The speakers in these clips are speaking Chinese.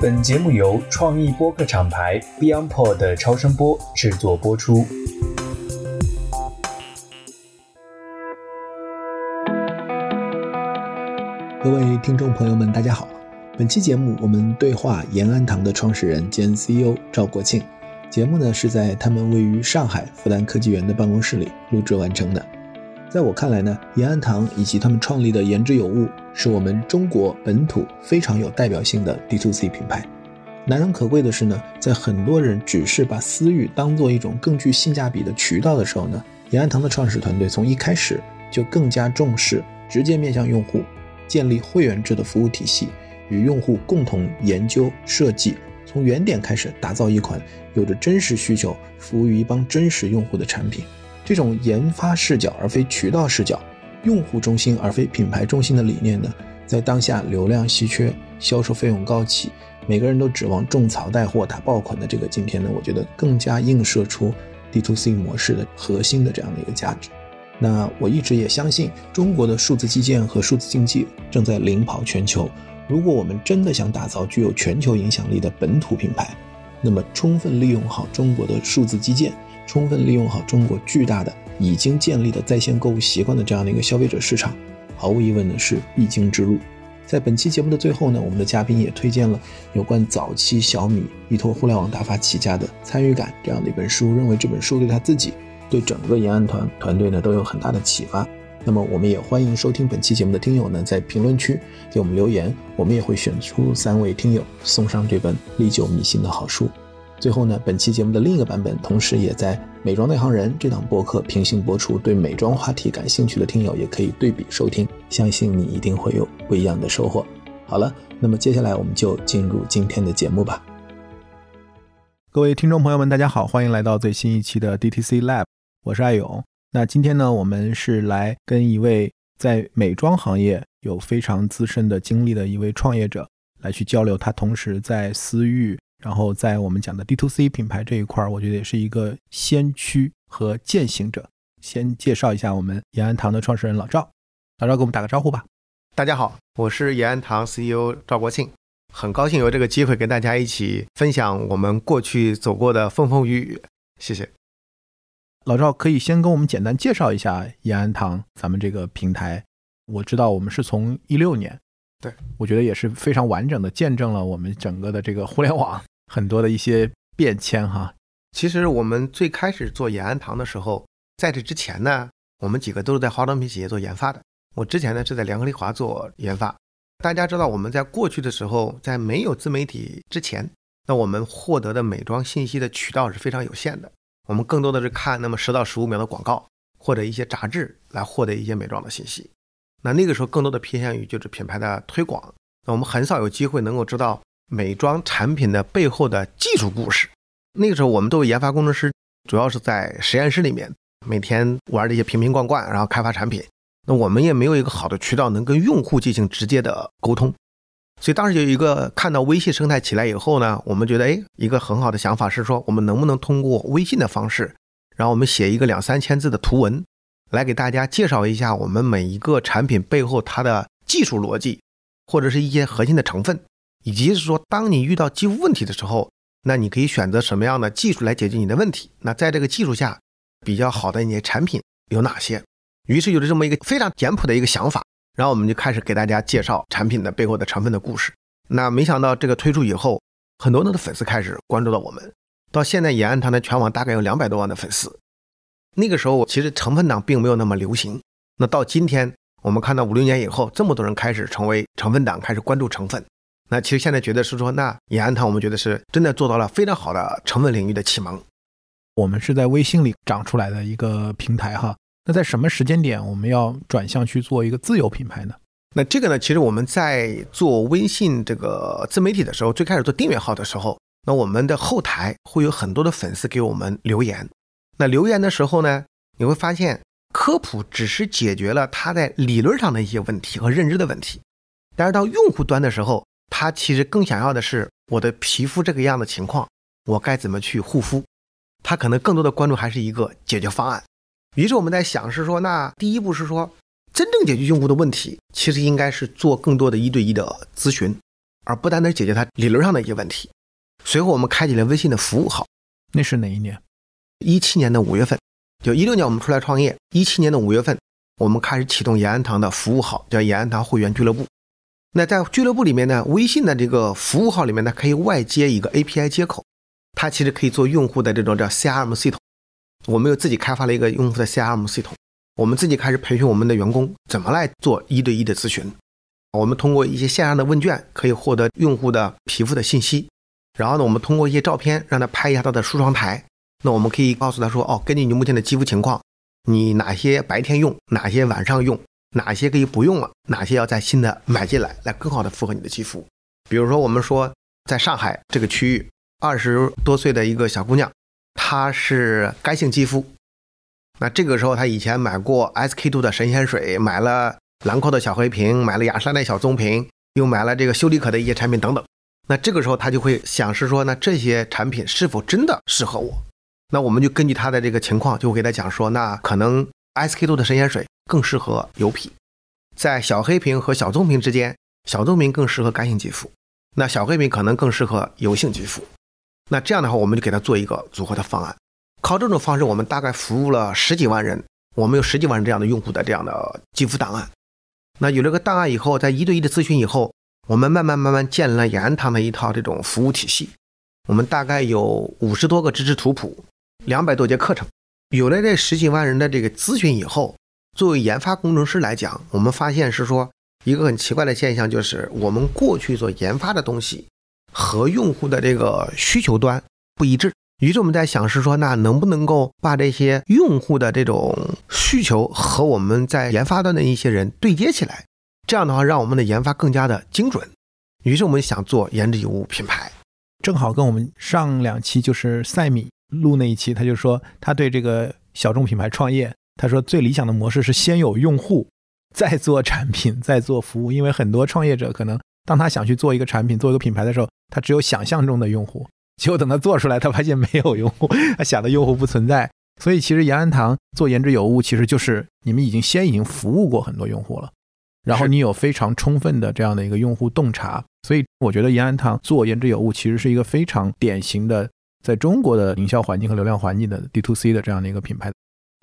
本节目由创意播客厂牌 BeyondPod 的超声波制作播出。各位听众朋友们，大家好。本期节目我们对话延安堂的创始人兼 CEO 赵国庆。节目呢是在他们位于上海复旦科技园的办公室里录制完成的。在我看来呢，延安堂以及他们创立的言之有物，是我们中国本土非常有代表性的 D to C 品牌。难能可贵的是呢，在很多人只是把私域当做一种更具性价比的渠道的时候呢，延安堂的创始团队从一开始就更加重视直接面向用户，建立会员制的服务体系，与用户共同研究设计，从原点开始打造一款有着真实需求、服务于一帮真实用户的产品。这种研发视角而非渠道视角、用户中心而非品牌中心的理念呢，在当下流量稀缺、销售费用高企、每个人都指望种草带货打爆款的这个今天呢，我觉得更加映射出 D to C 模式的核心的这样的一个价值。那我一直也相信，中国的数字基建和数字经济正在领跑全球。如果我们真的想打造具有全球影响力的本土品牌，那么充分利用好中国的数字基建。充分利用好中国巨大的已经建立的在线购物习惯的这样的一个消费者市场，毫无疑问呢是必经之路。在本期节目的最后呢，我们的嘉宾也推荐了有关早期小米依托互联网大发起家的参与感这样的一本书，认为这本书对他自己、对整个延安团团队呢都有很大的启发。那么我们也欢迎收听本期节目的听友呢在评论区给我们留言，我们也会选出三位听友送上这本历久弥新的好书。最后呢，本期节目的另一个版本，同时也在《美妆内行人》这档播客平行播出。对美妆话题感兴趣的听友，也可以对比收听，相信你一定会有不一样的收获。好了，那么接下来我们就进入今天的节目吧。各位听众朋友们，大家好，欢迎来到最新一期的 DTC Lab，我是艾勇。那今天呢，我们是来跟一位在美妆行业有非常资深的经历的一位创业者来去交流，他同时在私域。然后在我们讲的 D to C 品牌这一块儿，我觉得也是一个先驱和践行者。先介绍一下我们延安堂的创始人老赵，老赵给我们打个招呼吧。大家好，我是延安堂 CEO 赵国庆，很高兴有这个机会跟大家一起分享我们过去走过的风风雨雨。谢谢。老赵可以先跟我们简单介绍一下延安堂咱们这个平台。我知道我们是从一六年。对，我觉得也是非常完整的见证了我们整个的这个互联网很多的一些变迁哈。其实我们最开始做延安堂的时候，在这之前呢，我们几个都是在化妆品企业做研发的。我之前呢是在联合利华做研发。大家知道我们在过去的时候，在没有自媒体之前，那我们获得的美妆信息的渠道是非常有限的。我们更多的是看那么十到十五秒的广告或者一些杂志来获得一些美妆的信息。那那个时候更多的偏向于就是品牌的推广，那我们很少有机会能够知道美妆产品的背后的技术故事。那个时候我们作为研发工程师，主要是在实验室里面每天玩这些瓶瓶罐罐，然后开发产品。那我们也没有一个好的渠道能跟用户进行直接的沟通，所以当时有一个看到微信生态起来以后呢，我们觉得哎，一个很好的想法是说，我们能不能通过微信的方式，然后我们写一个两三千字的图文。来给大家介绍一下我们每一个产品背后它的技术逻辑，或者是一些核心的成分，以及是说当你遇到肌肤问题的时候，那你可以选择什么样的技术来解决你的问题。那在这个技术下，比较好的一些产品有哪些？于是有了这么一个非常简朴的一个想法，然后我们就开始给大家介绍产品的背后的成分的故事。那没想到这个推出以后，很多的粉丝开始关注到我们，到现在延安堂的全网大概有两百多万的粉丝。那个时候其实成分党并没有那么流行，那到今天我们看到五六年以后，这么多人开始成为成分党，开始关注成分。那其实现在觉得是说，那延安堂我们觉得是真的做到了非常好的成分领域的启蒙。我们是在微信里长出来的一个平台哈，那在什么时间点我们要转向去做一个自有品牌呢？那这个呢，其实我们在做微信这个自媒体的时候，最开始做订阅号的时候，那我们的后台会有很多的粉丝给我们留言。那留言的时候呢，你会发现科普只是解决了他在理论上的一些问题和认知的问题，但是到用户端的时候，他其实更想要的是我的皮肤这个样的情况，我该怎么去护肤？他可能更多的关注还是一个解决方案。于是我们在想是说，那第一步是说，真正解决用户的问题，其实应该是做更多的一对一的咨询，而不单单解决他理论上的一些问题。随后我们开启了微信的服务号，那是哪一年？一七年的五月份，就一六年我们出来创业，一七年的五月份，我们开始启动延安堂的服务号，叫延安堂会员俱乐部。那在俱乐部里面呢，微信的这个服务号里面呢，可以外接一个 API 接口，它其实可以做用户的这种叫 CRM 系统。我们又自己开发了一个用户的 CRM 系统，我们自己开始培训我们的员工怎么来做一对一的咨询。我们通过一些线上的问卷，可以获得用户的皮肤的信息。然后呢，我们通过一些照片，让他拍一下他的梳妆台。那我们可以告诉他说：“哦，根据你目前的肌肤情况，你哪些白天用，哪些晚上用，哪些可以不用了，哪些要在新的买进来，来更好的符合你的肌肤。”比如说，我们说在上海这个区域，二十多岁的一个小姑娘，她是干性肌肤。那这个时候，她以前买过 SK two 的神仙水，买了兰蔻的小黑瓶，买了雅诗兰黛小棕瓶，又买了这个修丽可的一些产品等等。那这个时候他就会想是说，那这些产品是否真的适合我？那我们就根据他的这个情况，就会给他讲说，那可能 SK two 的神仙水更适合油皮，在小黑瓶和小棕瓶之间，小棕瓶更适合干性肌肤，那小黑瓶可能更适合油性肌肤。那这样的话，我们就给他做一个组合的方案。靠这种方式，我们大概服务了十几万人，我们有十几万人这样的用户的这样的肌肤档案。那有了个档案以后，在一对一的咨询以后。我们慢慢慢慢建立了延安堂的一套这种服务体系，我们大概有五十多个知识图谱，两百多节课程，有了这十几万人的这个咨询以后，作为研发工程师来讲，我们发现是说一个很奇怪的现象，就是我们过去所研发的东西和用户的这个需求端不一致，于是我们在想是说，那能不能够把这些用户的这种需求和我们在研发端的一些人对接起来？这样的话，让我们的研发更加的精准。于是我们想做言之有物品牌，正好跟我们上两期就是赛米录那一期，他就说他对这个小众品牌创业，他说最理想的模式是先有用户，再做产品，再做服务。因为很多创业者可能当他想去做一个产品、做一个品牌的时候，他只有想象中的用户，结果等他做出来，他发现没有用户，他想的用户不存在。所以其实延安堂做言之有物，其实就是你们已经先已经服务过很多用户了。然后你有非常充分的这样的一个用户洞察，所以我觉得延安堂做言之有物，其实是一个非常典型的在中国的营销环境和流量环境的 D to C 的这样的一个品牌，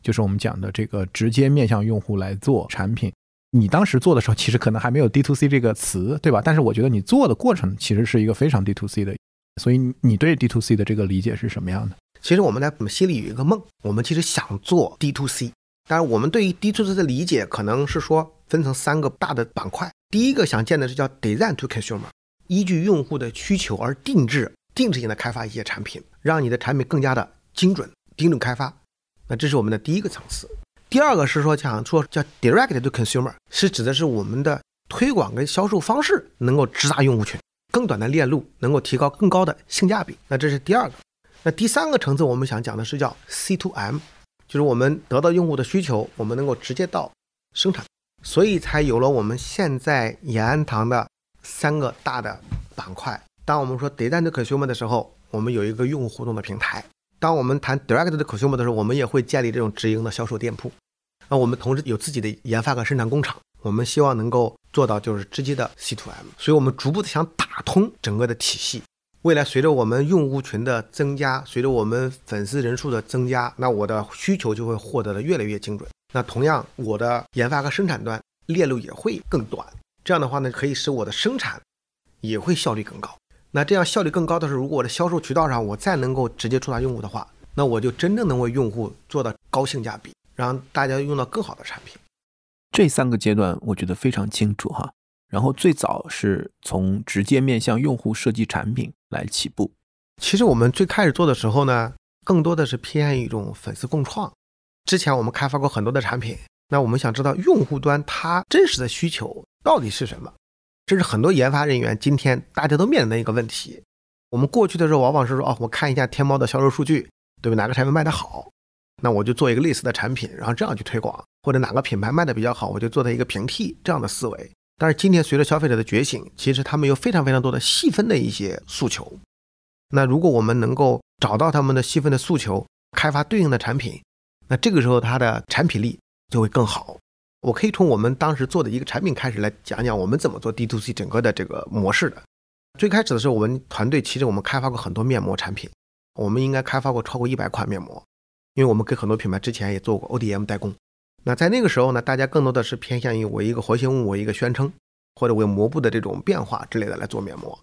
就是我们讲的这个直接面向用户来做产品。你当时做的时候，其实可能还没有 D to C 这个词，对吧？但是我觉得你做的过程其实是一个非常 D to C 的，所以你对 D to C 的这个理解是什么样的？其实我们在我们心里有一个梦，我们其实想做 D to C，但是我们对于 D to C 的理解可能是说。分成三个大的板块，第一个想建的是叫 Design to Consumer，依据用户的需求而定制、定制性的开发一些产品，让你的产品更加的精准、精准开发。这是我们的第一个层次。第二个是说讲说叫 Direct to Consumer，是指的是我们的推广跟销售方式能够直达用户群，更短的链路能够提高更高的性价比。那这是第二个。那第三个层次我们想讲的是叫 C to M，就是我们得到用户的需求，我们能够直接到生产。所以才有了我们现在延安堂的三个大的板块。当我们说 Direct to Consumer 的时候，我们有一个用户互动的平台；当我们谈 Direct 的 Consumer 的时候，我们也会建立这种直营的销售店铺。那我们同时有自己的研发和生产工厂，我们希望能够做到就是直接的 C to M。所以我们逐步的想打通整个的体系。未来随着我们用户群的增加，随着我们粉丝人数的增加，那我的需求就会获得的越来越精准。那同样，我的研发和生产端链路也会更短。这样的话呢，可以使我的生产也会效率更高。那这样效率更高的是，如果我的销售渠道上我再能够直接触达用户的话，那我就真正能为用户做到高性价比，让大家用到更好的产品。这三个阶段我觉得非常清楚哈。然后最早是从直接面向用户设计产品来起步。其实我们最开始做的时候呢，更多的是偏一种粉丝共创。之前我们开发过很多的产品，那我们想知道用户端他真实的需求到底是什么？这是很多研发人员今天大家都面临的一个问题。我们过去的时候往往是说，哦，我看一下天猫的销售数据，对吧？哪个产品卖得好，那我就做一个类似的产品，然后这样去推广；或者哪个品牌卖的比较好，我就做它一个平替这样的思维。但是今天随着消费者的觉醒，其实他们有非常非常多的细分的一些诉求。那如果我们能够找到他们的细分的诉求，开发对应的产品。那这个时候，它的产品力就会更好。我可以从我们当时做的一个产品开始来讲讲，我们怎么做 D to C 整个的这个模式的。最开始的时候，我们团队其实我们开发过很多面膜产品，我们应该开发过超过一百款面膜，因为我们跟很多品牌之前也做过 ODM 代工。那在那个时候呢，大家更多的是偏向于我一个活性物，我一个宣称，或者为膜布的这种变化之类的来做面膜。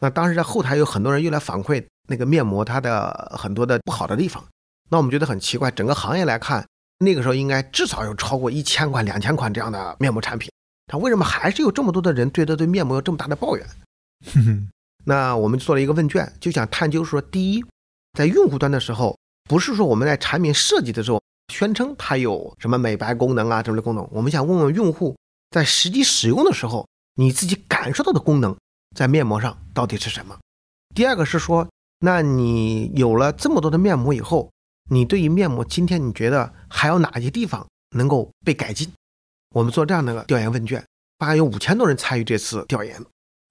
那当时在后台有很多人又来反馈那个面膜它的很多的不好的地方，那我们觉得很奇怪，整个行业来看，那个时候应该至少有超过一千款、两千款这样的面膜产品，它为什么还是有这么多的人对它对面膜有这么大的抱怨？那我们做了一个问卷，就想探究说，第一，在用户端的时候，不是说我们在产品设计的时候宣称它有什么美白功能啊这类功能，我们想问问用户在实际使用的时候，你自己感受到的功能在面膜上到底是什么？第二个是说，那你有了这么多的面膜以后，你对于面膜今天你觉得还有哪些地方能够被改进？我们做这样的个调研问卷，大概有五千多人参与这次调研。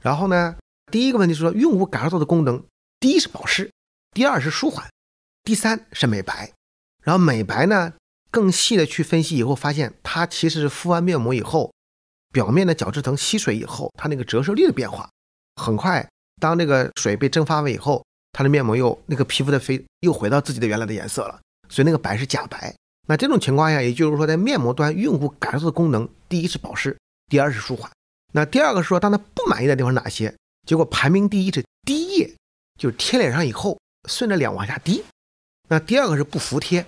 然后呢，第一个问题是说，用户感受到的功能，第一是保湿，第二是舒缓，第三是美白。然后美白呢，更细的去分析以后，发现它其实是敷完面膜以后，表面的角质层吸水以后，它那个折射率的变化很快。当这个水被蒸发了以后，它的面膜又那个皮肤的飞又回到自己的原来的颜色了，所以那个白是假白。那这种情况下，也就是说，在面膜端用户感受的功能，第一是保湿，第二是舒缓。那第二个是说，当他不满意的地方哪些？结果排名第一是滴液，就是贴脸上以后顺着脸往下滴。那第二个是不服帖，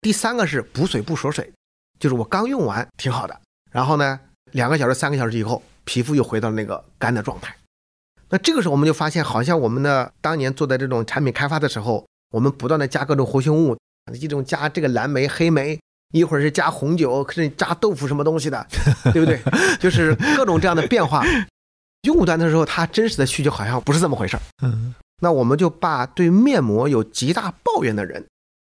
第三个是补水不锁水，就是我刚用完挺好的，然后呢，两个小时、三个小时以后，皮肤又回到那个干的状态。那这个时候我们就发现，好像我们的当年做的这种产品开发的时候，我们不断的加各种活性物，一种加这个蓝莓、黑莓。一会儿是加红酒，甚至加豆腐什么东西的，对不对？就是各种这样的变化。用户端的时候，他真实的需求好像不是这么回事儿。嗯，那我们就把对面膜有极大抱怨的人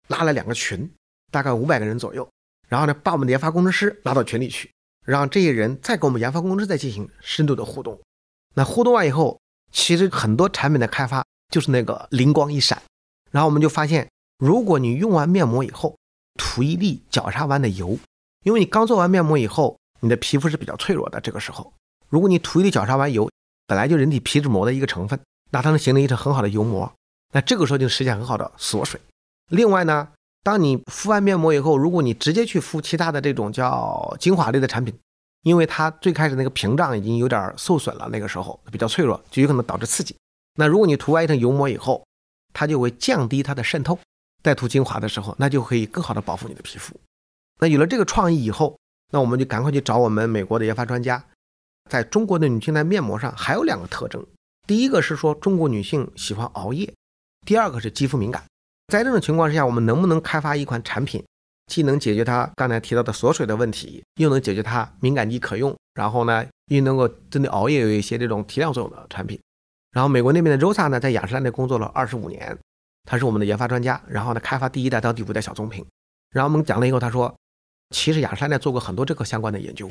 拉了两个群，大概五百个人左右，然后呢，把我们的研发工程师拉到群里去，让这些人再跟我们研发工程师再进行深度的互动。那互动完以后，其实很多产品的开发就是那个灵光一闪，然后我们就发现，如果你用完面膜以后，涂一粒角鲨烷的油，因为你刚做完面膜以后，你的皮肤是比较脆弱的。这个时候，如果你涂一粒角鲨烷油，本来就人体皮脂膜的一个成分，那它能形成一层很好的油膜。那这个时候就实现很好的锁水。另外呢，当你敷完面膜以后，如果你直接去敷其他的这种叫精华类的产品，因为它最开始那个屏障已经有点受损了，那个时候比较脆弱，就有可能导致刺激。那如果你涂完一层油膜以后，它就会降低它的渗透。再涂精华的时候，那就可以更好的保护你的皮肤。那有了这个创意以后，那我们就赶快去找我们美国的研发专家。在中国的女性在面膜上还有两个特征，第一个是说中国女性喜欢熬夜，第二个是肌肤敏感。在这种情况之下，我们能不能开发一款产品，既能解决它刚才提到的锁水的问题，又能解决它敏感肌可用，然后呢，又能够针对熬夜有一些这种提亮作用的产品？然后美国那边的 Rosa 呢，在雅诗兰黛工作了二十五年。他是我们的研发专家，然后呢，开发第一代到第五代小棕瓶。然后我们讲了以后，他说，其实雅诗兰黛做过很多这个相关的研究。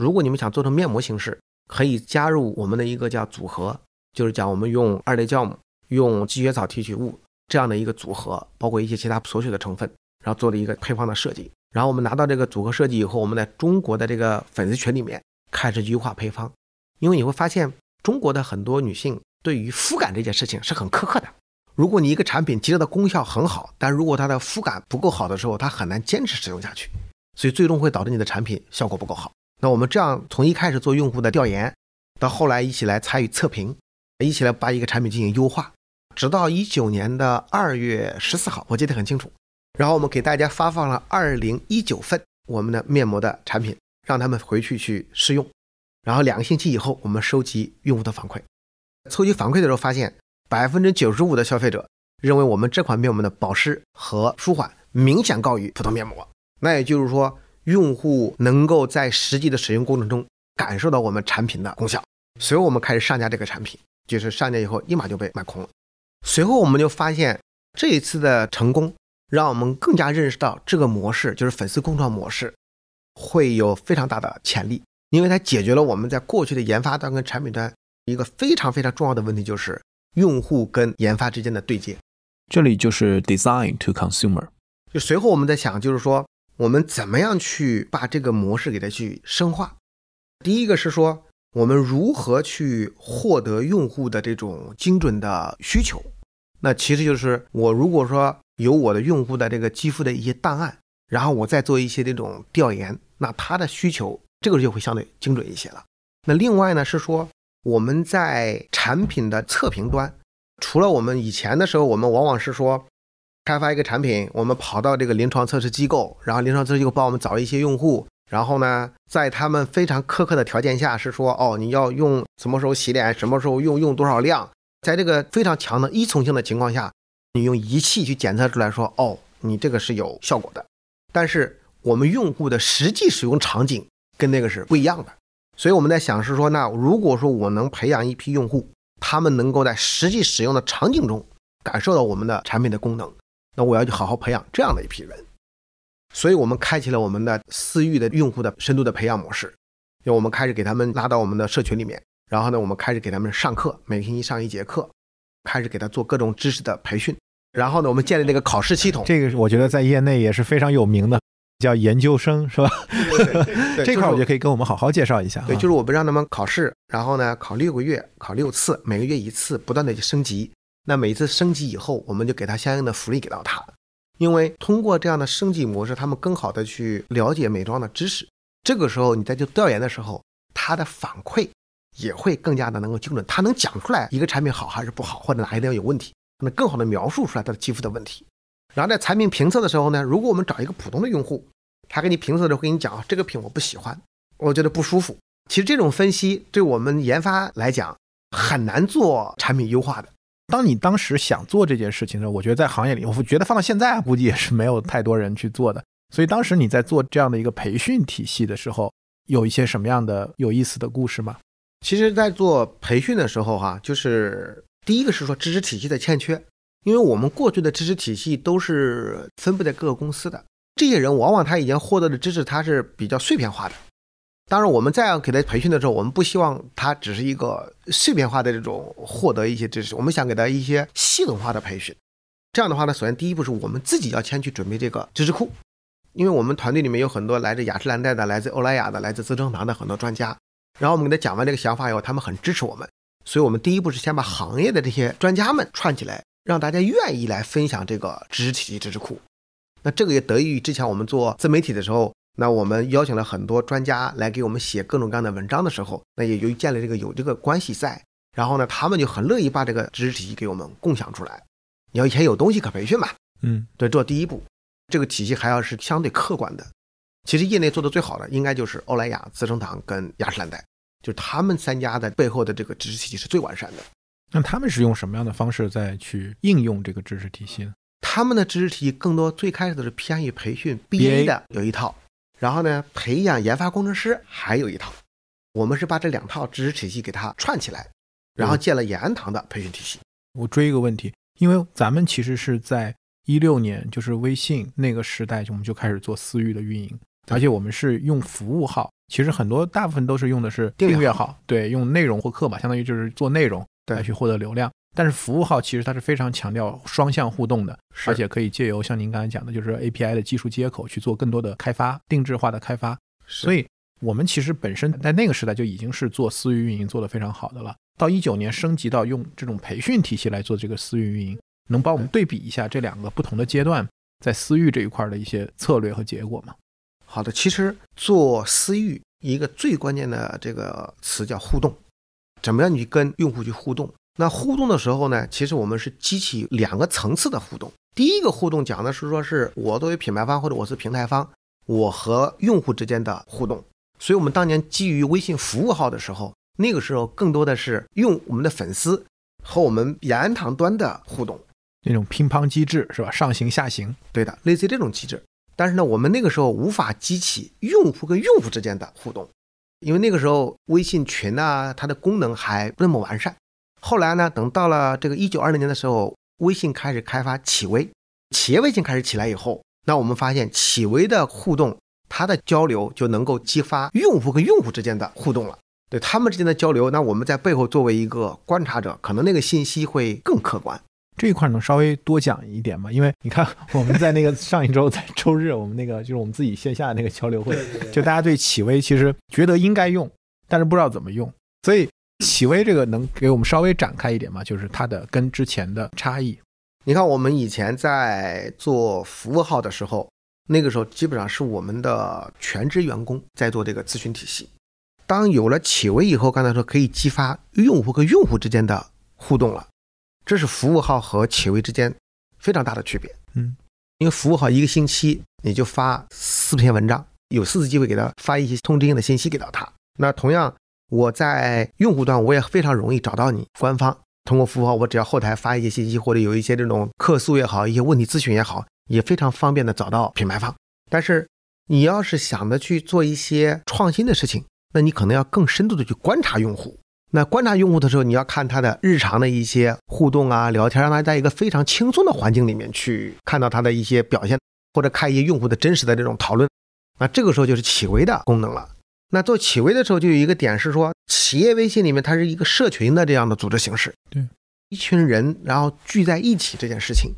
如果你们想做成面膜形式，可以加入我们的一个叫组合，就是讲我们用二类酵母、用积雪草提取物这样的一个组合，包括一些其他锁水的成分，然后做了一个配方的设计。然后我们拿到这个组合设计以后，我们在中国的这个粉丝群里面开始优化配方，因为你会发现中国的很多女性对于肤感这件事情是很苛刻的。如果你一个产品其实的功效很好，但如果它的肤感不够好的时候，它很难坚持使用下去，所以最终会导致你的产品效果不够好。那我们这样从一开始做用户的调研，到后来一起来参与测评，一起来把一个产品进行优化，直到一九年的二月十四号，我记得很清楚。然后我们给大家发放了二零一九份我们的面膜的产品，让他们回去去试用。然后两个星期以后，我们收集用户的反馈，收集反馈的时候发现。百分之九十五的消费者认为我们这款面膜的保湿和舒缓明显高于普通面膜，那也就是说，用户能够在实际的使用过程中感受到我们产品的功效。随后我们开始上架这个产品，就是上架以后立马就被卖空了。随后我们就发现这一次的成功，让我们更加认识到这个模式就是粉丝共创模式会有非常大的潜力，因为它解决了我们在过去的研发端跟产品端一个非常非常重要的问题，就是。用户跟研发之间的对接，这里就是 design to consumer。就随后我们在想，就是说我们怎么样去把这个模式给它去深化。第一个是说，我们如何去获得用户的这种精准的需求？那其实就是我如果说有我的用户的这个肌肤的一些档案，然后我再做一些这种调研，那他的需求这个就会相对精准一些了。那另外呢是说我们在产品的测评端，除了我们以前的时候，我们往往是说开发一个产品，我们跑到这个临床测试机构，然后临床测试机构帮我们找一些用户。然后呢，在他们非常苛刻的条件下，是说哦，你要用什么时候洗脸，什么时候用，用多少量，在这个非常强的依从性的情况下，你用仪器去检测出来说哦，你这个是有效果的。但是我们用户的实际使用场景跟那个是不一样的，所以我们在想是说，那如果说我能培养一批用户，他们能够在实际使用的场景中感受到我们的产品的功能，那我要去好好培养这样的一批人。所以我们开启了我们的私域的用户的深度的培养模式，就我们开始给他们拉到我们的社群里面，然后呢，我们开始给他们上课，每个星期上一节课，开始给他做各种知识的培训，然后呢，我们建立这个考试系统。这个我觉得在业内也是非常有名的，叫研究生是吧？这块我觉得可以跟我们好好介绍一下。对，就是我们让他们考试，然后呢，考六个月，考六次，每个月一次，不断的去升级。那每一次升级以后，我们就给他相应的福利给到他。因为通过这样的升级模式，他们更好的去了解美妆的知识。这个时候你在去调研的时候，他的反馈也会更加的能够精准，他能讲出来一个产品好还是不好，或者哪一点有问题，能更好的描述出来他的肌肤的问题。然后在产品评测的时候呢，如果我们找一个普通的用户，他给你评测的时候跟你讲啊这个品我不喜欢，我觉得不舒服。其实这种分析对我们研发来讲很难做产品优化的。当你当时想做这件事情的时候，我觉得在行业里，我觉得放到现在估计也是没有太多人去做的。所以当时你在做这样的一个培训体系的时候，有一些什么样的有意思的故事吗？其实，在做培训的时候，哈，就是第一个是说知识体系的欠缺，因为我们过去的知识体系都是分布在各个公司的，这些人往往他已经获得的知识，他是比较碎片化的。当然，我们在给他培训的时候，我们不希望他只是一个碎片化的这种获得一些知识，我们想给他一些系统化的培训。这样的话呢，首先第一步是我们自己要先去准备这个知识库，因为我们团队里面有很多来自雅诗兰黛的、来自欧莱雅的、来自资生堂的很多专家。然后我们给他讲完这个想法以后，他们很支持我们，所以我们第一步是先把行业的这些专家们串起来，让大家愿意来分享这个知识体系、知识库。那这个也得益于之前我们做自媒体的时候。那我们邀请了很多专家来给我们写各种各样的文章的时候，那也由于建立这个有这个关系在，然后呢，他们就很乐意把这个知识体系给我们共享出来。你要以前有东西可培训嘛？嗯，对，做第一步，这个体系还要是相对客观的。其实业内做的最好的应该就是欧莱雅、资生堂跟雅诗兰黛，就是他们三家的背后的这个知识体系是最完善的。那他们是用什么样的方式在去应用这个知识体系呢？他们的知识体系更多最开始的是偏于培训 BA 的有一套。然后呢，培养研发工程师还有一套，我们是把这两套知识体系给它串起来，然后建了延安堂的培训体系。我追一个问题，因为咱们其实是在一六年，就是微信那个时代，我们就开始做私域的运营，而且我们是用服务号，其实很多大部分都是用的是订阅号，对，用内容获客嘛，相当于就是做内容来去获得流量。但是服务号其实它是非常强调双向互动的，而且可以借由像您刚才讲的，就是 API 的技术接口去做更多的开发、定制化的开发。所以，我们其实本身在那个时代就已经是做私域运营做得非常好的了。到一九年升级到用这种培训体系来做这个私域运营，能帮我们对比一下这两个不同的阶段在私域这一块的一些策略和结果吗？好的，其实做私域一个最关键的这个词叫互动，怎么样你跟用户去互动？那互动的时候呢，其实我们是激起两个层次的互动。第一个互动讲的是说，是我作为品牌方或者我是平台方，我和用户之间的互动。所以，我们当年基于微信服务号的时候，那个时候更多的是用我们的粉丝和我们延安堂端的互动，那种乒乓机制是吧？上行下行，对的，类似于这种机制。但是呢，我们那个时候无法激起用户跟用户之间的互动，因为那个时候微信群啊，它的功能还不那么完善。后来呢？等到了这个一九二零年的时候，微信开始开发企微，企业微信开始起来以后，那我们发现企微的互动，它的交流就能够激发用户跟用户之间的互动了。对他们之间的交流，那我们在背后作为一个观察者，可能那个信息会更客观。这一块能稍微多讲一点吗？因为你看我们在那个上一周在周日，我们那个就是我们自己线下的那个交流会，就大家对企微其实觉得应该用，但是不知道怎么用。所以企微这个能给我们稍微展开一点吗？就是它的跟之前的差异。你看，我们以前在做服务号的时候，那个时候基本上是我们的全职员工在做这个咨询体系。当有了企微以后，刚才说可以激发用户和用户之间的互动了，这是服务号和企微之间非常大的区别。嗯，因为服务号一个星期你就发四篇文章，有四次机会给他发一些通知性的信息给到他。那同样，我在用户端我也非常容易找到你官方。通过服务号，我只要后台发一些信息，或者有一些这种客诉也好，一些问题咨询也好，也非常方便的找到品牌方。但是你要是想着去做一些创新的事情，那你可能要更深度的去观察用户。那观察用户的时候，你要看他的日常的一些互动啊、聊天，让他在一个非常轻松的环境里面去看到他的一些表现，或者看一些用户的真实的这种讨论。那这个时候就是企微的功能了。那做企微的时候，就有一个点是说，企业微信里面它是一个社群的这样的组织形式，对，一群人然后聚在一起这件事情，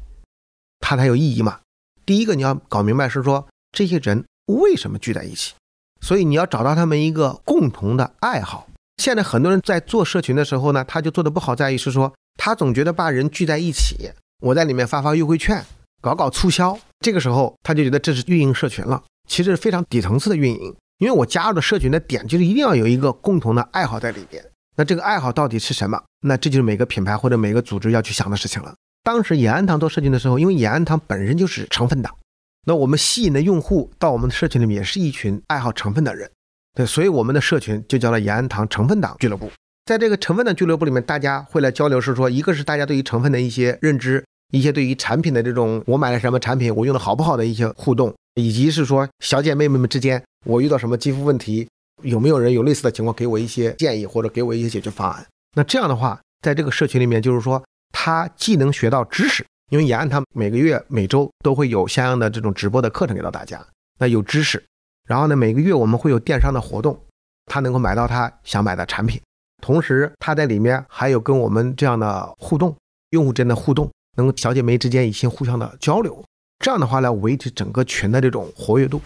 它才有意义嘛。第一个你要搞明白是说这些人为什么聚在一起，所以你要找到他们一个共同的爱好。现在很多人在做社群的时候呢，他就做的不好在于是说，他总觉得把人聚在一起，我在里面发发优惠券，搞搞促销，这个时候他就觉得这是运营社群了，其实是非常底层次的运营。因为我加入的社群的点就是一定要有一个共同的爱好在里边，那这个爱好到底是什么？那这就是每个品牌或者每个组织要去想的事情了。当时延安堂做社群的时候，因为延安堂本身就是成分党，那我们吸引的用户到我们的社群里面也是一群爱好成分的人，对，所以我们的社群就叫做延安堂成分党俱乐部。在这个成分的俱乐部里面，大家会来交流，是说一个是大家对于成分的一些认知，一些对于产品的这种我买了什么产品，我用的好不好的一些互动，以及是说小姐妹妹们之间。我遇到什么肌肤问题，有没有人有类似的情况，给我一些建议或者给我一些解决方案？那这样的话，在这个社群里面，就是说他既能学到知识，因为延安他每个月每周都会有相应的这种直播的课程给到大家，那有知识。然后呢，每个月我们会有电商的活动，他能够买到他想买的产品，同时他在里面还有跟我们这样的互动，用户之间的互动，能够小姐妹之间一些互相的交流，这样的话来维持整个群的这种活跃度。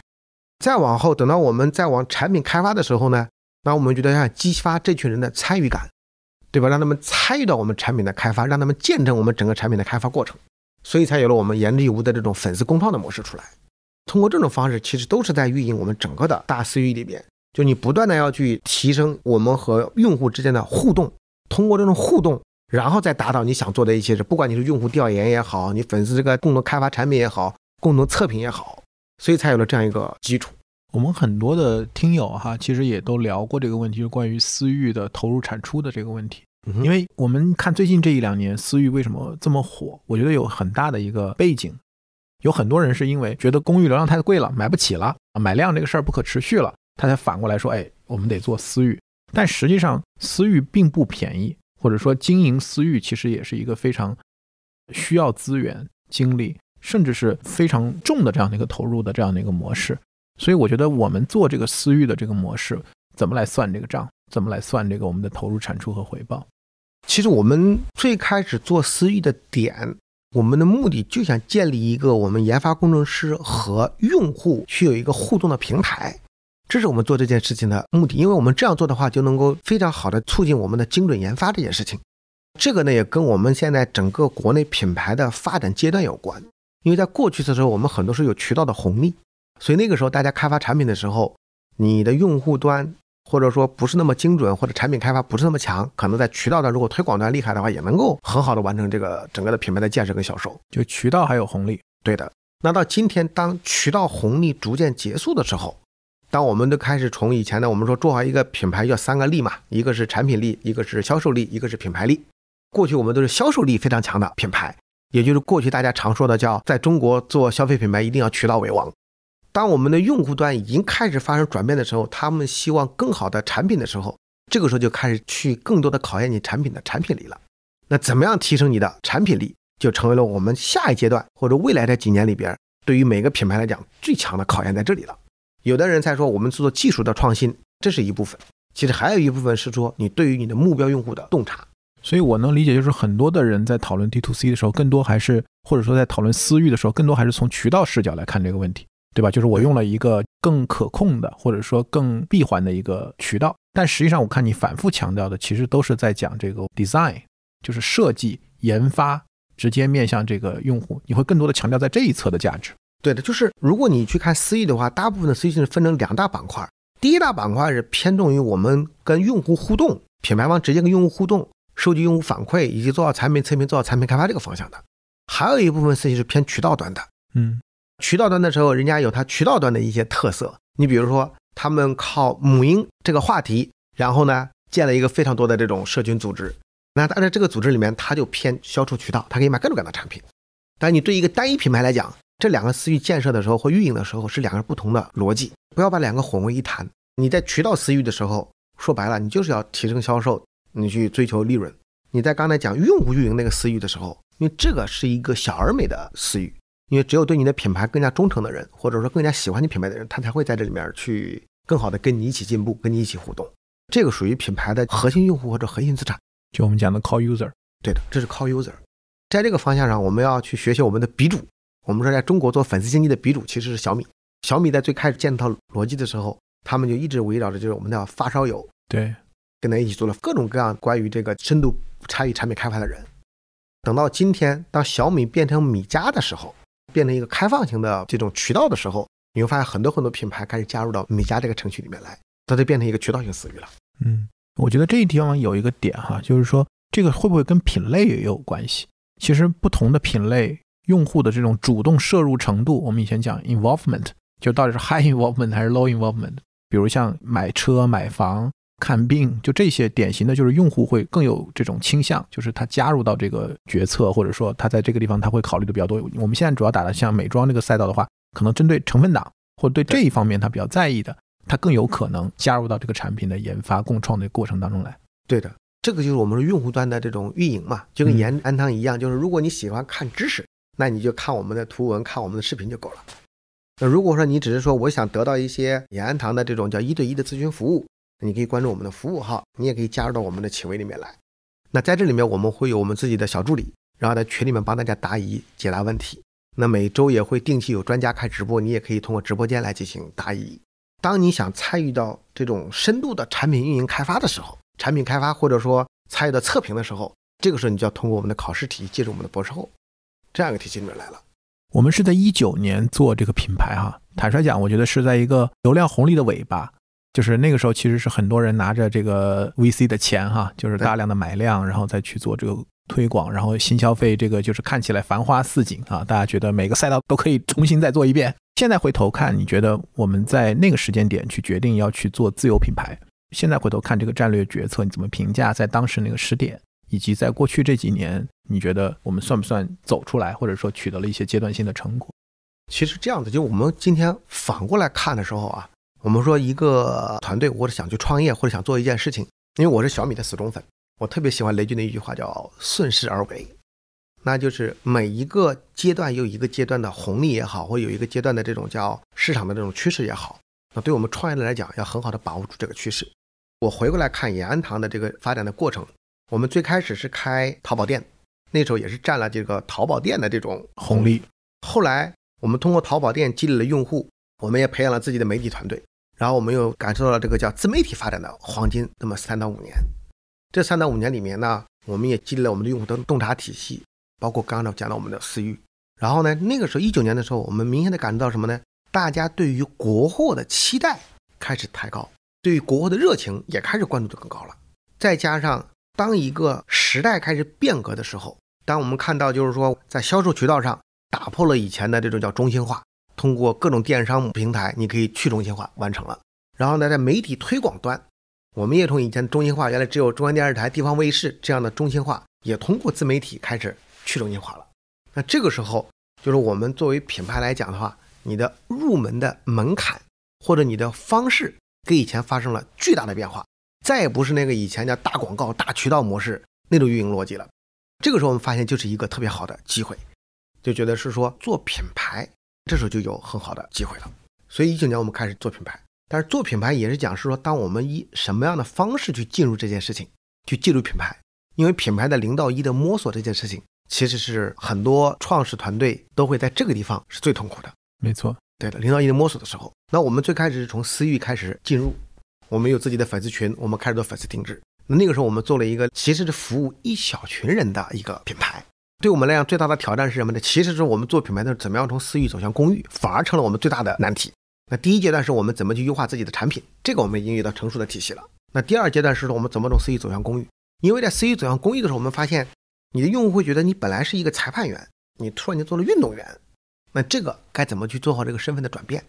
再往后，等到我们再往产品开发的时候呢，那我们觉得要激发这群人的参与感，对吧？让他们参与到我们产品的开发，让他们见证我们整个产品的开发过程，所以才有了我们言之有物的这种粉丝共创的模式出来。通过这种方式，其实都是在运营我们整个的大私域里边，就你不断的要去提升我们和用户之间的互动，通过这种互动，然后再达到你想做的一些事，不管你是用户调研也好，你粉丝这个共同开发产品也好，共同测评也好。所以才有了这样一个基础。我们很多的听友哈，其实也都聊过这个问题，就是关于私域的投入产出的这个问题。因为我们看最近这一两年，私域为什么这么火？我觉得有很大的一个背景，有很多人是因为觉得公寓流量太贵了，买不起了，买量这个事儿不可持续了，他才反过来说，哎，我们得做私域。但实际上，私域并不便宜，或者说经营私域其实也是一个非常需要资源、精力。甚至是非常重的这样的一个投入的这样的一个模式，所以我觉得我们做这个私域的这个模式，怎么来算这个账？怎么来算这个我们的投入产出和回报？其实我们最开始做私域的点，我们的目的就想建立一个我们研发工程师和用户去有一个互动的平台，这是我们做这件事情的目的。因为我们这样做的话，就能够非常好的促进我们的精准研发这件事情。这个呢，也跟我们现在整个国内品牌的发展阶段有关。因为在过去的时候，我们很多是有渠道的红利，所以那个时候大家开发产品的时候，你的用户端或者说不是那么精准，或者产品开发不是那么强，可能在渠道端如果推广端厉害的话，也能够很好的完成这个整个的品牌的建设跟销售。就渠道还有红利，对的。那到今天，当渠道红利逐渐结束的时候，当我们都开始从以前的我们说做好一个品牌要三个力嘛，一个是产品力，一个是销售力，一个是品牌力。过去我们都是销售力非常强的品牌。也就是过去大家常说的叫在中国做消费品牌一定要渠道为王。当我们的用户端已经开始发生转变的时候，他们希望更好的产品的时候，这个时候就开始去更多的考验你产品的产品力了。那怎么样提升你的产品力，就成为了我们下一阶段或者未来的几年里边，对于每个品牌来讲最强的考验在这里了。有的人才说我们做技术的创新，这是一部分，其实还有一部分是说你对于你的目标用户的洞察。所以我能理解，就是很多的人在讨论 D to C 的时候，更多还是或者说在讨论私域的时候，更多还是从渠道视角来看这个问题，对吧？就是我用了一个更可控的，或者说更闭环的一个渠道。但实际上，我看你反复强调的，其实都是在讲这个 design，就是设计研发，直接面向这个用户。你会更多的强调在这一侧的价值。对的，就是如果你去看私域的话，大部分的私域是分成两大板块。第一大板块是偏重于我们跟用户互动，品牌方直接跟用户互动，收集用户反馈，以及做到产品测评、做到产品开发这个方向的。还有一部分私域是偏渠道端的。嗯，渠道端的时候，人家有它渠道端的一些特色。你比如说，他们靠母婴这个话题，然后呢，建了一个非常多的这种社群组织。那它在这个组织里面，它就偏销售渠道，它可以卖各种各样的产品。但你对一个单一品牌来讲，这两个私域建设的时候或运营的时候是两个不同的逻辑，不要把两个混为一谈。你在渠道私域的时候，说白了，你就是要提升销售，你去追求利润。你在刚才讲用户运营那个私域的时候，因为这个是一个小而美的私域。因为只有对你的品牌更加忠诚的人，或者说更加喜欢你品牌的人，他才会在这里面去更好的跟你一起进步，跟你一起互动。这个属于品牌的核心用户或者核心资产，就我们讲的 call user。对的，这是 call user。在这个方向上，我们要去学习我们的鼻祖。我们说，在中国做粉丝经济的鼻祖其实是小米。小米在最开始建套逻辑的时候，他们就一直围绕着就是我们的发烧友，对，跟他一起做了各种各样关于这个深度参与产品开发的人。等到今天，当小米变成米家的时候。变成一个开放型的这种渠道的时候，你会发现很多很多品牌开始加入到米家这个程序里面来，它就变成一个渠道型私域了。嗯，我觉得这一地方有一个点哈，就是说这个会不会跟品类也有关系？其实不同的品类用户的这种主动摄入程度，我们以前讲 involvement，就到底是 high involvement 还是 low involvement？比如像买车、买房。看病就这些典型的就是用户会更有这种倾向，就是他加入到这个决策，或者说他在这个地方他会考虑的比较多。我们现在主要打的像美妆这个赛道的话，可能针对成分党或者对这一方面他比较在意的，他更有可能加入到这个产品的研发共创的过程当中来。对的，这个就是我们用户端的这种运营嘛，就跟延安堂一样，就是如果你喜欢看知识，那你就看我们的图文，看我们的视频就够了。那如果说你只是说我想得到一些延安堂的这种叫一对一的咨询服务。你可以关注我们的服务号，你也可以加入到我们的企微里面来。那在这里面，我们会有我们自己的小助理，然后在群里面帮大家答疑、解答问题。那每周也会定期有专家开直播，你也可以通过直播间来进行答疑。当你想参与到这种深度的产品运营开发的时候，产品开发或者说参与到测评的时候，这个时候你就要通过我们的考试体系进入我们的博士后，这样一个体系里面来了。我们是在一九年做这个品牌哈，坦率讲，我觉得是在一个流量红利的尾巴。就是那个时候，其实是很多人拿着这个 VC 的钱哈，就是大量的买量，然后再去做这个推广，然后新消费这个就是看起来繁花似锦啊，大家觉得每个赛道都可以重新再做一遍。现在回头看，你觉得我们在那个时间点去决定要去做自有品牌，现在回头看这个战略决策，你怎么评价？在当时那个时点，以及在过去这几年，你觉得我们算不算走出来，或者说取得了一些阶段性的成果？其实这样子，就我们今天反过来看的时候啊。我们说一个团队，或者想去创业，或者想做一件事情，因为我是小米的死忠粉，我特别喜欢雷军的一句话，叫“顺势而为”，那就是每一个阶段有一个阶段的红利也好，或有一个阶段的这种叫市场的这种趋势也好，那对我们创业的来讲，要很好的把握住这个趋势。我回过来看延安堂的这个发展的过程，我们最开始是开淘宝店，那时候也是占了这个淘宝店的这种红利，后来我们通过淘宝店积累了用户，我们也培养了自己的媒体团队。然后我们又感受到了这个叫自媒体发展的黄金，那么三到五年，这三到五年里面呢，我们也积累了我们的用户的洞察体系，包括刚刚讲到我们的私域。然后呢，那个时候一九年的时候，我们明显的感受到什么呢？大家对于国货的期待开始抬高，对于国货的热情也开始关注的更高了。再加上当一个时代开始变革的时候，当我们看到就是说在销售渠道上打破了以前的这种叫中心化。通过各种电商平台，你可以去中心化完成了。然后呢，在媒体推广端，我们也从以前中心化，原来只有中央电视台、地方卫视这样的中心化，也通过自媒体开始去中心化了。那这个时候，就是我们作为品牌来讲的话，你的入门的门槛或者你的方式跟以前发生了巨大的变化，再也不是那个以前叫大广告、大渠道模式那种运营逻辑了。这个时候，我们发现就是一个特别好的机会，就觉得是说做品牌。这时候就有很好的机会了，所以一九年我们开始做品牌，但是做品牌也是讲是说，当我们以什么样的方式去进入这件事情，去进入品牌，因为品牌的零到一的摸索这件事情，其实是很多创始团队都会在这个地方是最痛苦的。没错，对的，零到一的摸索的时候，那我们最开始是从私域开始进入，我们有自己的粉丝群，我们开始做粉丝定制。那那个时候我们做了一个，其实是服务一小群人的一个品牌。对我们来讲，最大的挑战是什么呢？其实是我们做品牌的怎么样从私域走向公域，反而成了我们最大的难题。那第一阶段是我们怎么去优化自己的产品，这个我们已经遇到成熟的体系了。那第二阶段是说我们怎么从私域走向公域，因为在私域走向公域的时候，我们发现你的用户会觉得你本来是一个裁判员，你突然间做了运动员，那这个该怎么去做好这个身份的转变？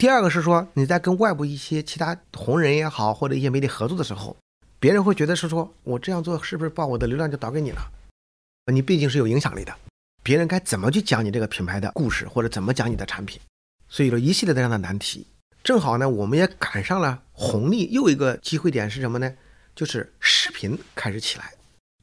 第二个是说你在跟外部一些其他红人也好，或者一些媒体合作的时候，别人会觉得是说我这样做是不是把我的流量就导给你了？你毕竟是有影响力的，别人该怎么去讲你这个品牌的故事，或者怎么讲你的产品？所以说一系列这样的难题。正好呢，我们也赶上了红利，又一个机会点是什么呢？就是视频开始起来，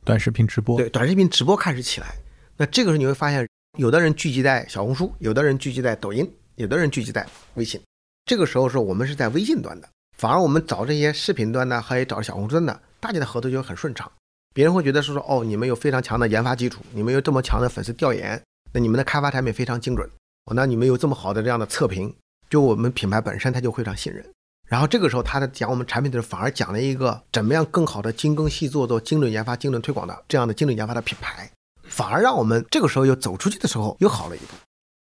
短视频直播。对，短视频直播开始起来。那这个时候你会发现，有的人聚集在小红书，有的人聚集在抖音，有的人聚集在微信。这个时候是我们是在微信端的，反而我们找这些视频端的，还有找小红书端的，大家的合作就很顺畅。别人会觉得是说，哦，你们有非常强的研发基础，你们有这么强的粉丝调研，那你们的开发产品非常精准，哦，那你们有这么好的这样的测评，就我们品牌本身他就非常信任。然后这个时候他在讲我们产品的时候，反而讲了一个怎么样更好的精耕细作，做精准研发、精准推广的这样的精准研发的品牌，反而让我们这个时候又走出去的时候又好了一步。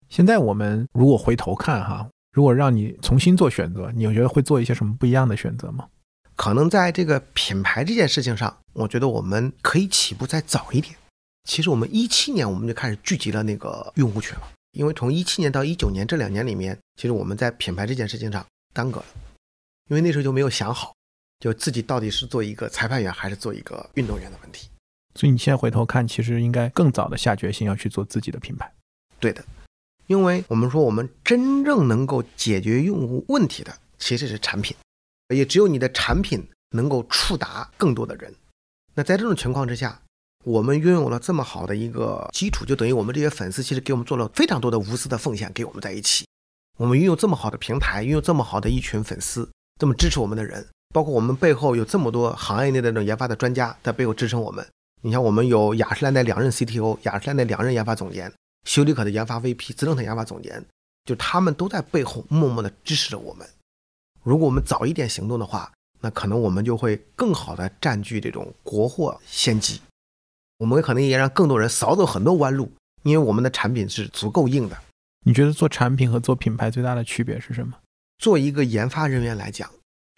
现在我们如果回头看哈，如果让你重新做选择，你觉得会做一些什么不一样的选择吗？可能在这个品牌这件事情上，我觉得我们可以起步再早一点。其实我们一七年我们就开始聚集了那个用户群了，因为从一七年到一九年这两年里面，其实我们在品牌这件事情上耽搁了，因为那时候就没有想好，就自己到底是做一个裁判员还是做一个运动员的问题。所以你现在回头看，其实应该更早的下决心要去做自己的品牌。对的，因为我们说我们真正能够解决用户问题的其实是产品。也只有你的产品能够触达更多的人。那在这种情况之下，我们拥有了这么好的一个基础，就等于我们这些粉丝其实给我们做了非常多的无私的奉献，给我们在一起。我们拥有这么好的平台，拥有这么好的一群粉丝，这么支持我们的人，包括我们背后有这么多行业内的这种研发的专家在背后支撑我们。你像我们有雅诗兰黛两任 CTO，雅诗兰黛两任研发总监，修丽可的研发 VP，资生堂研发总监，就他们都在背后默默的支持着我们。如果我们早一点行动的话，那可能我们就会更好的占据这种国货先机。我们可能也让更多人少走很多弯路，因为我们的产品是足够硬的。你觉得做产品和做品牌最大的区别是什么？做一个研发人员来讲，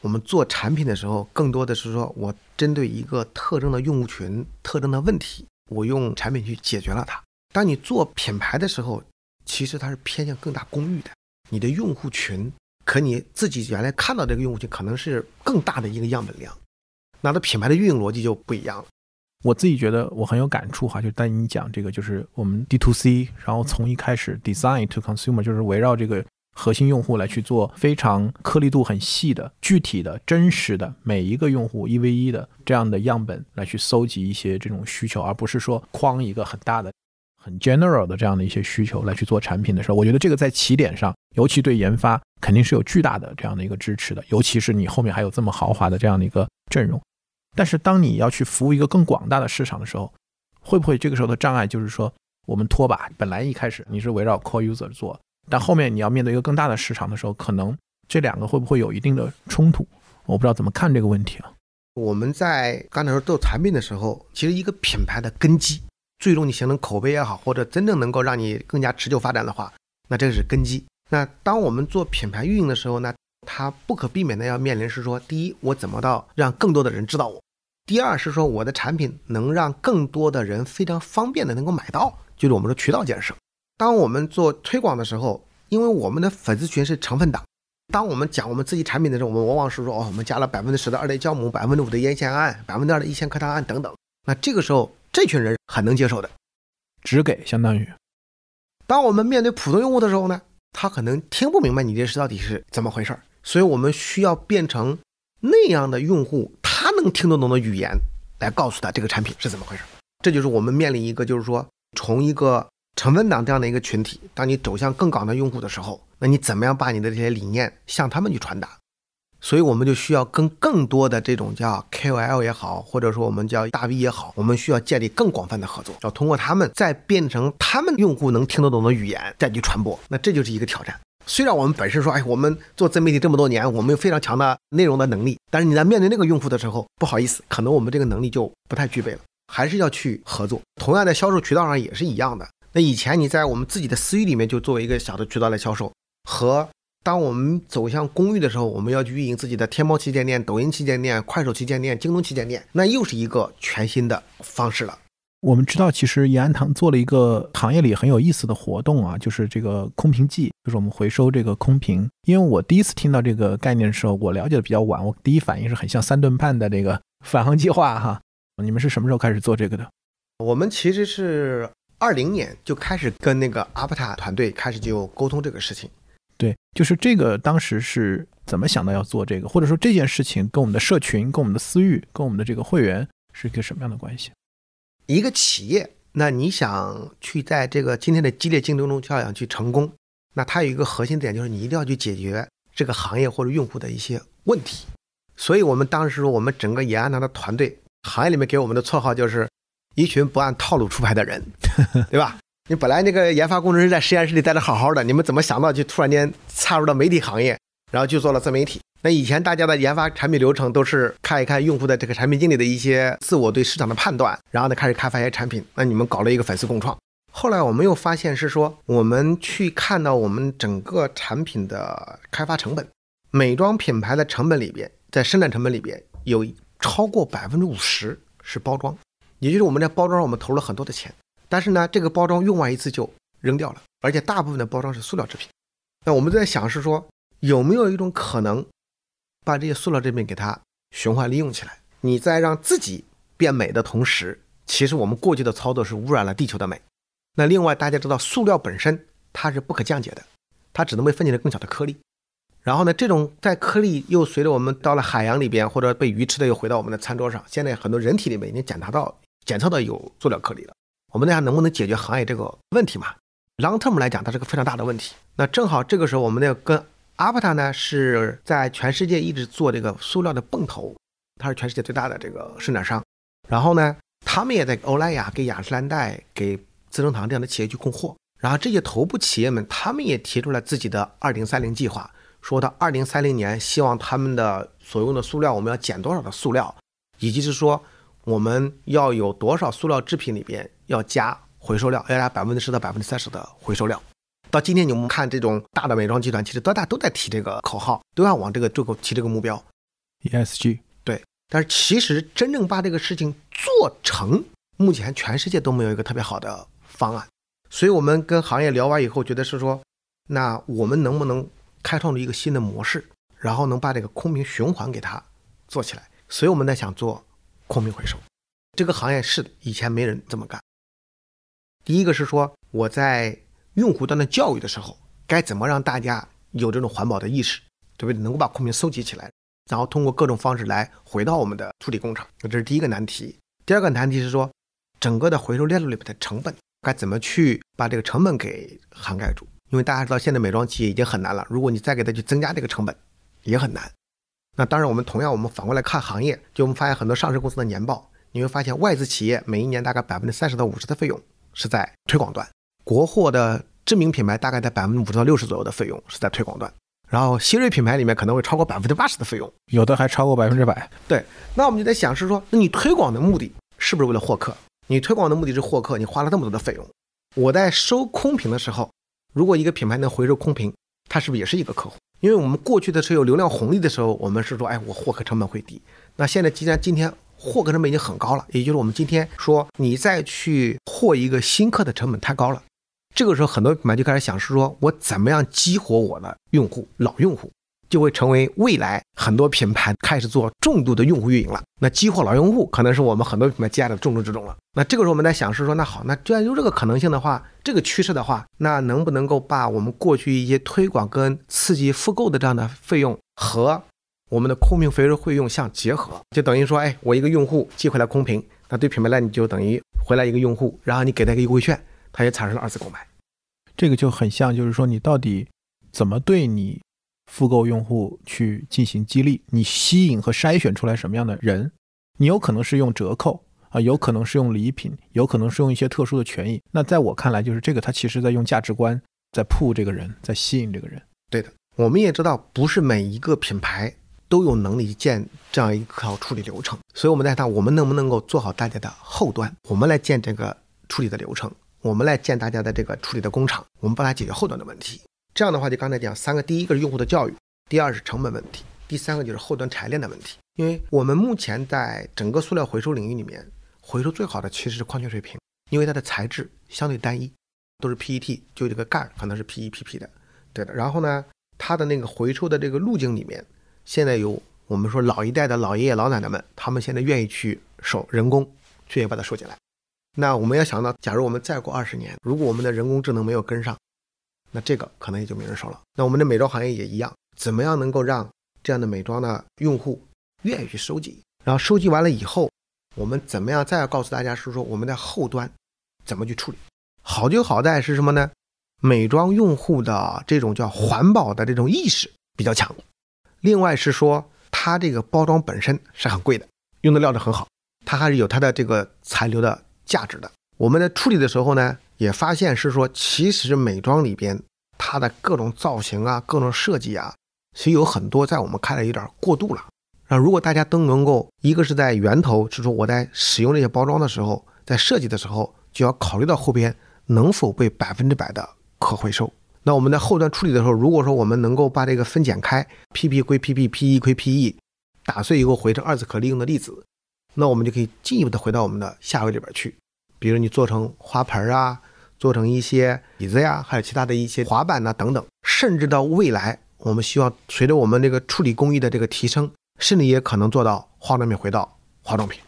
我们做产品的时候，更多的是说我针对一个特征的用户群、特征的问题，我用产品去解决了它。当你做品牌的时候，其实它是偏向更大公域的，你的用户群。可你自己原来看到这个用户群可能是更大的一个样本量，那它品牌的运营逻辑就不一样了。我自己觉得我很有感触哈，就带你讲这个，就是我们 D to C，然后从一开始 design to consumer，就是围绕这个核心用户来去做非常颗粒度很细的、具体的、真实的每一个用户一 v 一的这样的样本来去搜集一些这种需求，而不是说框一个很大的。很 general 的这样的一些需求来去做产品的时候，我觉得这个在起点上，尤其对研发肯定是有巨大的这样的一个支持的。尤其是你后面还有这么豪华的这样的一个阵容，但是当你要去服务一个更广大的市场的时候，会不会这个时候的障碍就是说，我们拖把本来一开始你是围绕 core user 做，但后面你要面对一个更大的市场的时候，可能这两个会不会有一定的冲突？我不知道怎么看这个问题啊。我们在刚才说做产品的时候，其实一个品牌的根基。最终你形成口碑也好，或者真正能够让你更加持久发展的话，那这个是根基。那当我们做品牌运营的时候呢，它不可避免的要面临是说，第一，我怎么到让更多的人知道我；第二是说，我的产品能让更多的人非常方便的能够买到，就是我们说渠道建设。当我们做推广的时候，因为我们的粉丝群是成分党，当我们讲我们自己产品的时候，我们往往是说，哦，我们加了百分之十的二类酵母，百分之五的烟酰胺，百分之二的一千克糖胺等等。那这个时候。这群人很能接受的，只给相当于。当我们面对普通用户的时候呢，他可能听不明白你这是到底是怎么回事儿，所以我们需要变成那样的用户，他能听得懂的语言来告诉他这个产品是怎么回事儿。这就是我们面临一个，就是说从一个成分党这样的一个群体，当你走向更广的用户的时候，那你怎么样把你的这些理念向他们去传达？所以我们就需要跟更多的这种叫 KOL 也好，或者说我们叫大 V 也好，我们需要建立更广泛的合作，要通过他们再变成他们用户能听得懂的语言再去传播，那这就是一个挑战。虽然我们本身说，哎，我们做自媒体这么多年，我们有非常强的内容的能力，但是你在面对那个用户的时候，不好意思，可能我们这个能力就不太具备了，还是要去合作。同样在销售渠道上也是一样的。那以前你在我们自己的私域里面就作为一个小的渠道来销售，和当我们走向公寓的时候，我们要去运营自己的天猫旗舰店、抖音旗舰店、快手旗舰店、京东旗舰店，那又是一个全新的方式了。我们知道，其实延安堂做了一个行业里很有意思的活动啊，就是这个空瓶季，就是我们回收这个空瓶。因为我第一次听到这个概念的时候，我了解的比较晚，我第一反应是很像三顿半的这个返航计划哈。你们是什么时候开始做这个的？我们其实是二零年就开始跟那个阿布塔团队开始就沟通这个事情。就是这个当时是怎么想到要做这个，或者说这件事情跟我们的社群、跟我们的私域、跟我们的这个会员是一个什么样的关系？一个企业，那你想去在这个今天的激烈竞争中就想去成功，那它有一个核心点，就是你一定要去解决这个行业或者用户的一些问题。所以我们当时，我们整个延安堂的团队，行业里面给我们的绰号就是一群不按套路出牌的人，对吧？你本来那个研发工程师在实验室里待着好好的，你们怎么想到就突然间插入到媒体行业，然后就做了自媒体？那以前大家的研发产品流程都是看一看用户的这个产品经理的一些自我对市场的判断，然后呢开始开发一些产品。那你们搞了一个粉丝共创，后来我们又发现是说，我们去看到我们整个产品的开发成本，美妆品牌的成本里边，在生产成本里边有超过百分之五十是包装，也就是我们在包装上我们投了很多的钱，但是呢这个包装用完一次就扔掉了，而且大部分的包装是塑料制品。那我们在想是说，有没有一种可能？把这些塑料制品给它循环利用起来，你在让自己变美的同时，其实我们过去的操作是污染了地球的美。那另外大家知道，塑料本身它是不可降解的，它只能被分解成更小的颗粒。然后呢，这种在颗粒又随着我们到了海洋里边，或者被鱼吃的又回到我们的餐桌上。现在很多人体里面已经检查到、检测到有塑料颗粒了。我们大家能不能解决行业这个问题嘛？Long term 来讲，它是个非常大的问题。那正好这个时候，我们要跟阿帕塔呢是在全世界一直做这个塑料的泵头，它是全世界最大的这个生产商。然后呢，他们也在欧莱雅、给雅诗兰黛、给资生堂这样的企业去供货。然后这些头部企业们，他们也提出了自己的二零三零计划，说到二零三零年，希望他们的所用的塑料我们要减多少的塑料，以及是说我们要有多少塑料制品里边要加回收料，要加百分之十到百分之三十的回收料。到今天，你们看这种大的美妆集团，其实大家都在提这个口号，都要往这个这个提这个目标，ESG。对，但是其实真正把这个事情做成，目前全世界都没有一个特别好的方案。所以我们跟行业聊完以后，觉得是说，那我们能不能开创出一个新的模式，然后能把这个空瓶循环给它做起来？所以我们在想做空瓶回收这个行业，是的，以前没人这么干。第一个是说我在。用户端的教育的时候，该怎么让大家有这种环保的意识，对不对？能够把空瓶收集起来，然后通过各种方式来回到我们的处理工厂，那这是第一个难题。第二个难题是说，整个的回收链路里面的成本该怎么去把这个成本给涵盖住？因为大家知道，现在美妆企业已经很难了，如果你再给它去增加这个成本，也很难。那当然，我们同样我们反过来看行业，就我们发现很多上市公司的年报，你会发现外资企业每一年大概百分之三十到五十的费用是在推广端。国货的知名品牌大概在百分之五十到六十左右的费用是在推广端，然后新锐品牌里面可能会超过百分之八十的费用，有的还超过百分之百。对，那我们就在想是说，那你推广的目的是不是为了获客？你推广的目的是获客，你花了那么多的费用，我在收空瓶的时候，如果一个品牌能回收空瓶，它是不是也是一个客户？因为我们过去的时候有流量红利的时候，我们是说，哎，我获客成本会低。那现在既然今天获客成本已经很高了，也就是我们今天说，你再去获一个新客的成本太高了。这个时候，很多品牌就开始想是说，我怎么样激活我的用户，老用户就会成为未来很多品牌开始做重度的用户运营了。那激活老用户，可能是我们很多品牌接下来的重中之重了。那这个时候，我们在想是说，那好，那既然有这个可能性的话，这个趋势的话，那能不能够把我们过去一些推广跟刺激复购的这样的费用和我们的空瓶回收会用相结合？就等于说，哎，我一个用户寄回来空瓶，那对品牌来你就等于回来一个用户，然后你给他一个优惠券。他也产生了二次购买，这个就很像，就是说你到底怎么对你复购用户去进行激励，你吸引和筛选出来什么样的人，你有可能是用折扣啊，有可能是用礼品，有可能是用一些特殊的权益。那在我看来，就是这个，他其实在用价值观在铺这个人，在吸引这个人。对的，我们也知道，不是每一个品牌都有能力建这样一套处理流程，所以我们在看我们能不能够做好大家的后端，我们来建这个处理的流程，我们来建大家的这个处理的工厂，我们帮他解决后端的问题。这样的话，就刚才讲三个，第一个是用户的教育，第二是成本问题，第三个就是后端产业链的问题。因为我们目前在整个塑料回收领域里面，回收最好的其实是矿泉水瓶，因为它的材质相对单一，都是 PET，就这个盖可能是 PEPP 的，对的。然后呢，它的那个回收的这个路径里面，现在有我们说老一代的老爷爷老奶奶们，他们现在愿意去收人工，去把它收进来。那我们要想到，假如我们再过二十年，如果我们的人工智能没有跟上，那这个可能也就没人收了。那我们的美妆行业也一样，怎么样能够让这样的美妆的用户愿意去收集？然后收集完了以后，我们怎么样再要告诉大家是说我们的后端怎么去处理？好就好在是什么呢？美妆用户的这种叫环保的这种意识比较强。另外是说它这个包装本身是很贵的，用的料子很好，它还是有它的这个残留的价值的。我们在处理的时候呢，也发现是说，其实美妆里边它的各种造型啊、各种设计啊，其实有很多在我们看来有点过度了。那如果大家都能够，一个是在源头，是说我在使用这些包装的时候，在设计的时候，就要考虑到后边能否被百分之百的可回收。那我们在后端处理的时候，如果说我们能够把这个分拣开，PP 归 PP，PE 归 PE，打碎以后回成二次可利用的粒子，那我们就可以进一步的回到我们的下游里边去。比如你做成花盆啊，做成一些椅子呀，还有其他的一些滑板呐等等，甚至到未来，我们希望随着我们这个处理工艺的这个提升，甚至也可能做到化妆品回到化妆品。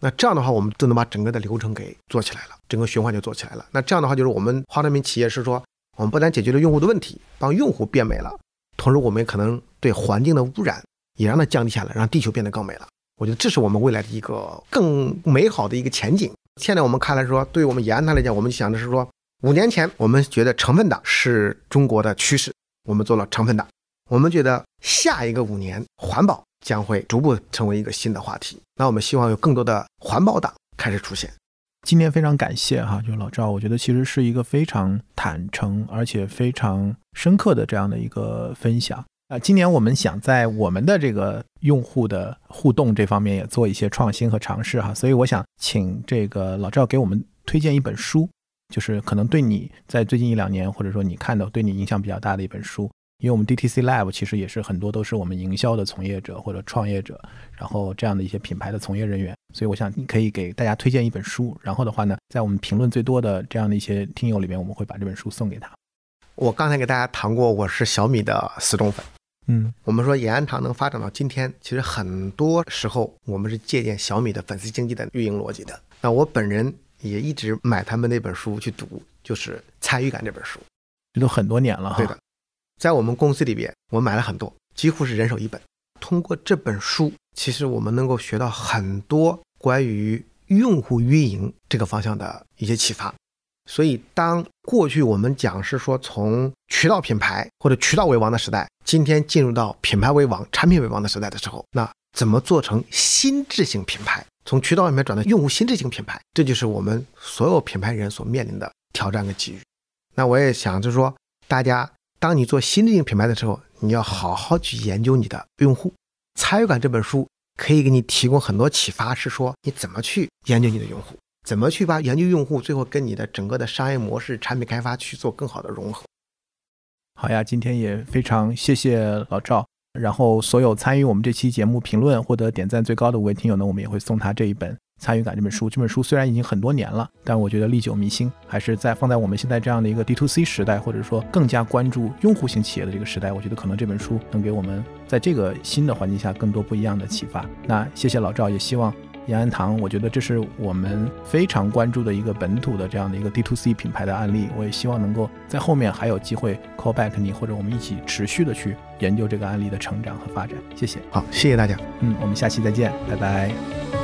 那这样的话，我们就能把整个的流程给做起来了，整个循环就做起来了。那这样的话，就是我们化妆品企业是说，我们不但解决了用户的问题，帮用户变美了，同时我们可能对环境的污染也让它降低下来，让地球变得更美了。我觉得这是我们未来的一个更美好的一个前景。现在我们看来说，对于我们延安堂来讲，我们想的是说，五年前我们觉得成分党是中国的趋势，我们做了成分党。我们觉得下一个五年，环保将会逐步成为一个新的话题。那我们希望有更多的环保党开始出现。今天非常感谢哈，就老赵，我觉得其实是一个非常坦诚而且非常深刻的这样的一个分享。啊，今年我们想在我们的这个用户的互动这方面也做一些创新和尝试哈，所以我想请这个老赵给我们推荐一本书，就是可能对你在最近一两年或者说你看到对你影响比较大的一本书。因为我们 DTC Lab 其实也是很多都是我们营销的从业者或者创业者，然后这样的一些品牌的从业人员，所以我想你可以给大家推荐一本书，然后的话呢，在我们评论最多的这样的一些听友里面，我们会把这本书送给他。我刚才给大家谈过，我是小米的死忠粉。嗯，我们说延安堂能发展到今天，其实很多时候我们是借鉴小米的粉丝经济的运营逻辑的。那我本人也一直买他们那本书去读，就是《参与感》这本书，这都很多年了哈。对的，在我们公司里边，我买了很多，几乎是人手一本。通过这本书，其实我们能够学到很多关于用户运营这个方向的一些启发。所以，当过去我们讲是说从渠道品牌或者渠道为王的时代，今天进入到品牌为王、产品为王的时代的时候，那怎么做成心智型品牌？从渠道里面转到用户心智型品牌，这就是我们所有品牌人所面临的挑战和机遇。那我也想就是说，大家当你做心智型品牌的时候，你要好好去研究你的用户。参与感这本书可以给你提供很多启发，是说你怎么去研究你的用户。怎么去把研究用户，最后跟你的整个的商业模式、产品开发去做更好的融合？好呀，今天也非常谢谢老赵。然后所有参与我们这期节目评论、获得点赞最高的五位听友呢，我们也会送他这一本《参与感》这本书。这本书虽然已经很多年了，但我觉得历久弥新，还是在放在我们现在这样的一个 D to C 时代，或者说更加关注用户型企业的这个时代，我觉得可能这本书能给我们在这个新的环境下更多不一样的启发。那谢谢老赵，也希望。延安堂，我觉得这是我们非常关注的一个本土的这样的一个 D to C 品牌的案例。我也希望能够在后面还有机会 call back 你，或者我们一起持续的去研究这个案例的成长和发展。谢谢，好，谢谢大家。嗯，我们下期再见，拜拜。